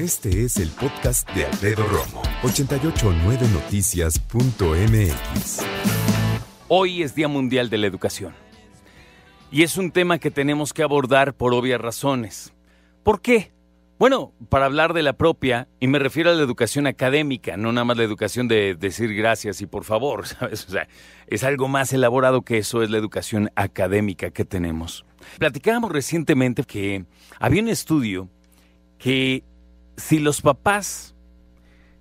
Este es el podcast de Alfredo Romo, 889noticias.mx. Hoy es Día Mundial de la Educación. Y es un tema que tenemos que abordar por obvias razones. ¿Por qué? Bueno, para hablar de la propia, y me refiero a la educación académica, no nada más la educación de decir gracias y por favor, ¿sabes? O sea, es algo más elaborado que eso, es la educación académica que tenemos. Platicábamos recientemente que había un estudio que si los papás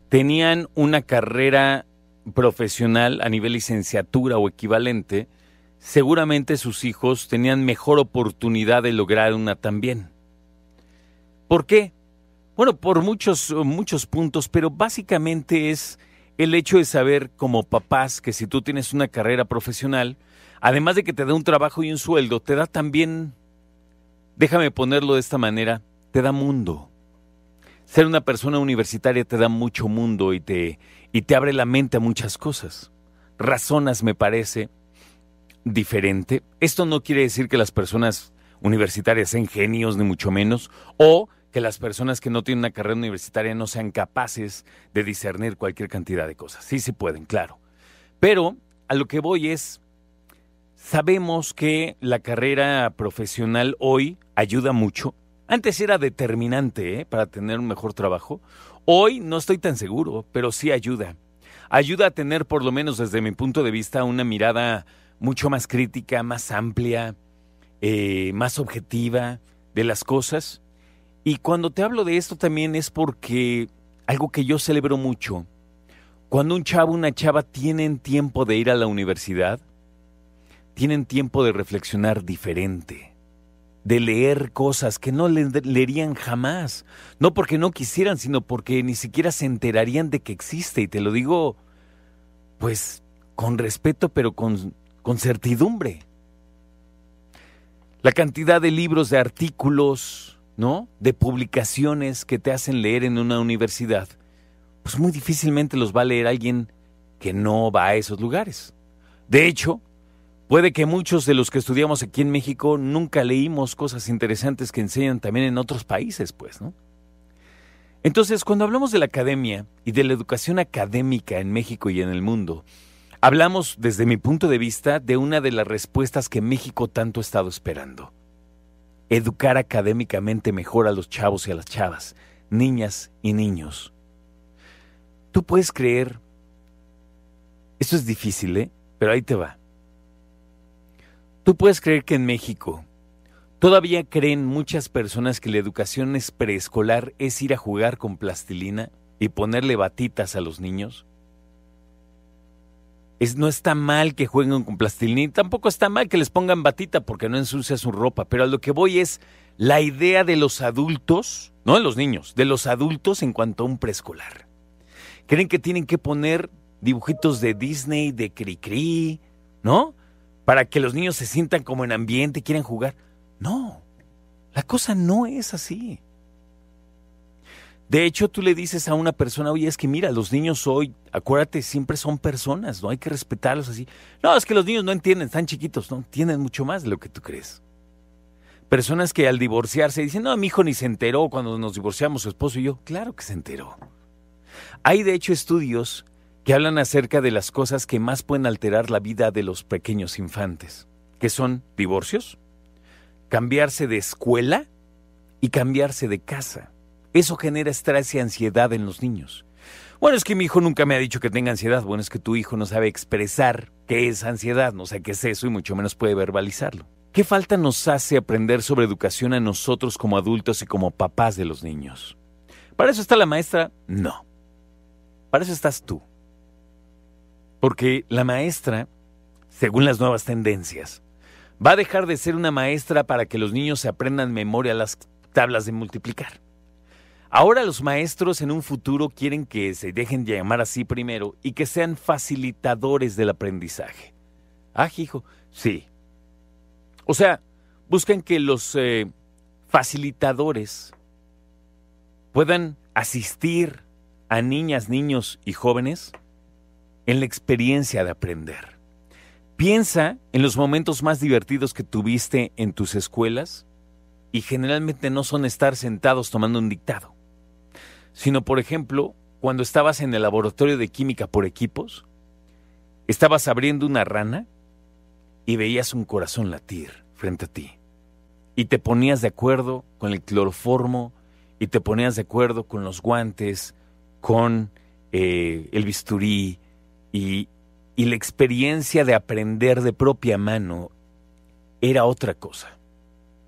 tenían una carrera profesional a nivel licenciatura o equivalente, seguramente sus hijos tenían mejor oportunidad de lograr una también. ¿Por qué? Bueno, por muchos, muchos puntos, pero básicamente es el hecho de saber como papás que si tú tienes una carrera profesional, además de que te da un trabajo y un sueldo, te da también, déjame ponerlo de esta manera, te da mundo. Ser una persona universitaria te da mucho mundo y te, y te abre la mente a muchas cosas. Razonas, me parece, diferente. Esto no quiere decir que las personas universitarias sean genios, ni mucho menos, o que las personas que no tienen una carrera universitaria no sean capaces de discernir cualquier cantidad de cosas. Sí, sí pueden, claro. Pero a lo que voy es, sabemos que la carrera profesional hoy ayuda mucho. Antes era determinante ¿eh? para tener un mejor trabajo. Hoy no estoy tan seguro, pero sí ayuda. Ayuda a tener, por lo menos desde mi punto de vista, una mirada mucho más crítica, más amplia, eh, más objetiva de las cosas y cuando te hablo de esto también es porque algo que yo celebro mucho, cuando un chavo, una chava tienen tiempo de ir a la universidad, tienen tiempo de reflexionar diferente, de leer cosas que no leerían jamás, no porque no quisieran, sino porque ni siquiera se enterarían de que existe, y te lo digo, pues, con respeto, pero con, con certidumbre. La cantidad de libros, de artículos, ¿no? De publicaciones que te hacen leer en una universidad, pues muy difícilmente los va a leer alguien que no va a esos lugares. De hecho, puede que muchos de los que estudiamos aquí en México nunca leímos cosas interesantes que enseñan también en otros países, pues, ¿no? Entonces, cuando hablamos de la academia y de la educación académica en México y en el mundo, hablamos, desde mi punto de vista, de una de las respuestas que México tanto ha estado esperando educar académicamente mejor a los chavos y a las chavas, niñas y niños. Tú puedes creer, esto es difícil, ¿eh? pero ahí te va. Tú puedes creer que en México todavía creen muchas personas que la educación es preescolar es ir a jugar con plastilina y ponerle batitas a los niños no está mal que jueguen con plastilina, tampoco está mal que les pongan batita porque no ensucia su ropa, pero a lo que voy es la idea de los adultos, no de los niños, de los adultos en cuanto a un preescolar. Creen que tienen que poner dibujitos de Disney, de Cricri, ¿no? Para que los niños se sientan como en ambiente quieran jugar. No, la cosa no es así. De hecho, tú le dices a una persona, oye, es que mira, los niños hoy, acuérdate, siempre son personas, no hay que respetarlos así. No, es que los niños no entienden, están chiquitos, no entienden mucho más de lo que tú crees. Personas que al divorciarse dicen, no, mi hijo ni se enteró cuando nos divorciamos, su esposo y yo. Claro que se enteró. Hay de hecho estudios que hablan acerca de las cosas que más pueden alterar la vida de los pequeños infantes, que son divorcios, cambiarse de escuela y cambiarse de casa. Eso genera estrés y ansiedad en los niños. Bueno, es que mi hijo nunca me ha dicho que tenga ansiedad. Bueno, es que tu hijo no sabe expresar qué es ansiedad, no sé qué es eso y mucho menos puede verbalizarlo. ¿Qué falta nos hace aprender sobre educación a nosotros como adultos y como papás de los niños? ¿Para eso está la maestra? No. Para eso estás tú. Porque la maestra, según las nuevas tendencias, va a dejar de ser una maestra para que los niños se aprendan memoria las tablas de multiplicar. Ahora los maestros en un futuro quieren que se dejen de llamar así primero y que sean facilitadores del aprendizaje. Ah, hijo, sí. O sea, buscan que los eh, facilitadores puedan asistir a niñas, niños y jóvenes en la experiencia de aprender. Piensa en los momentos más divertidos que tuviste en tus escuelas y generalmente no son estar sentados tomando un dictado sino por ejemplo, cuando estabas en el laboratorio de química por equipos, estabas abriendo una rana y veías un corazón latir frente a ti. Y te ponías de acuerdo con el cloroformo y te ponías de acuerdo con los guantes, con eh, el bisturí y, y la experiencia de aprender de propia mano era otra cosa.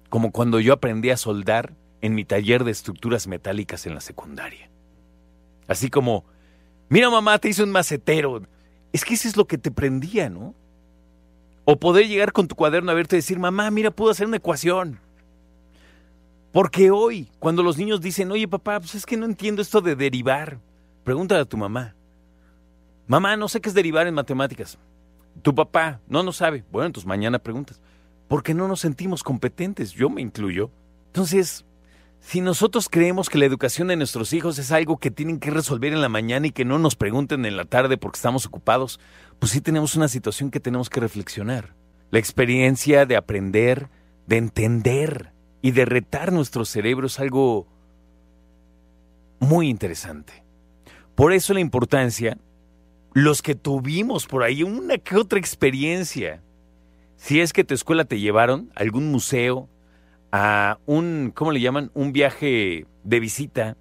Como cuando yo aprendí a soldar en mi taller de estructuras metálicas en la secundaria. Así como, mira mamá, te hice un macetero. Es que eso es lo que te prendía, ¿no? O poder llegar con tu cuaderno a verte y decir, mamá, mira, puedo hacer una ecuación. Porque hoy, cuando los niños dicen, oye papá, pues es que no entiendo esto de derivar, pregúntale a tu mamá. Mamá, no sé qué es derivar en matemáticas. Tu papá, no, no sabe. Bueno, entonces mañana preguntas. Porque no nos sentimos competentes, yo me incluyo. Entonces, si nosotros creemos que la educación de nuestros hijos es algo que tienen que resolver en la mañana y que no nos pregunten en la tarde porque estamos ocupados, pues sí tenemos una situación que tenemos que reflexionar. La experiencia de aprender, de entender y de retar nuestro cerebro es algo muy interesante. Por eso la importancia, los que tuvimos por ahí una que otra experiencia, si es que tu escuela te llevaron a algún museo, a un, ¿cómo le llaman? Un viaje de visita.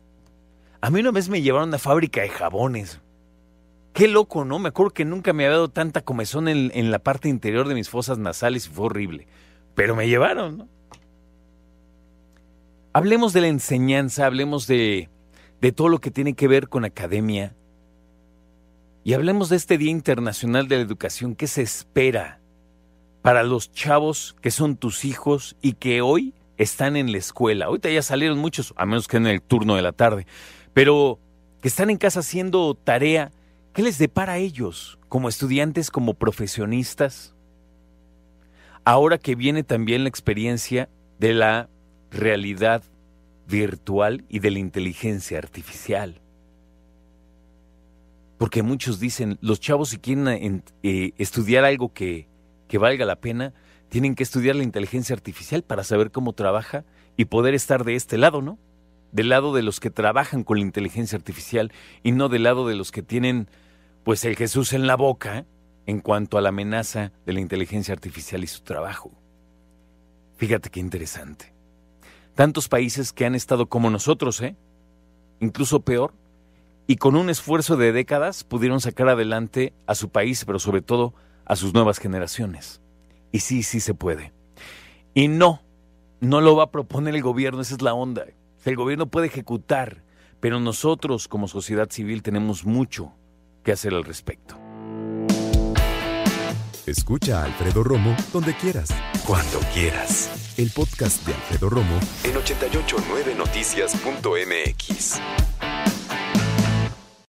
A mí una vez me llevaron a una fábrica de jabones. Qué loco, ¿no? Me acuerdo que nunca me había dado tanta comezón en, la parte interior de mis fosas nasales y fue horrible. Pero me llevaron, ¿no? Hablemos de la enseñanza, hablemos de, de todo lo que tiene que ver con academia. Y hablemos de este Día Internacional de la Educación. ¿Qué se espera para los chavos que son tus hijos y que hoy están en la escuela. Ahorita ya salieron muchos, a menos que en el turno de la tarde, pero que están en casa haciendo tarea, ¿qué les depara a ellos como estudiantes, como profesionistas? Ahora que viene también la experiencia de la realidad virtual y de la inteligencia artificial. Porque muchos dicen, los chavos si quieren eh, estudiar algo que, que valga la pena, tienen que estudiar la inteligencia artificial para saber cómo trabaja y poder estar de este lado, ¿no? Del lado de los que trabajan con la inteligencia artificial y no del lado de los que tienen pues el Jesús en la boca en cuanto a la amenaza de la inteligencia artificial y su trabajo. Fíjate qué interesante. Tantos países que han estado como nosotros, ¿eh? Incluso peor, y con un esfuerzo de décadas pudieron sacar adelante a su país, pero sobre todo a sus nuevas generaciones. Y sí, sí se puede. Y no, no lo va a proponer el gobierno, esa es la onda. El gobierno puede ejecutar, pero nosotros como sociedad civil tenemos mucho que hacer al respecto. Escucha a Alfredo Romo donde quieras. Cuando quieras. El podcast de Alfredo Romo en 889noticias.mx.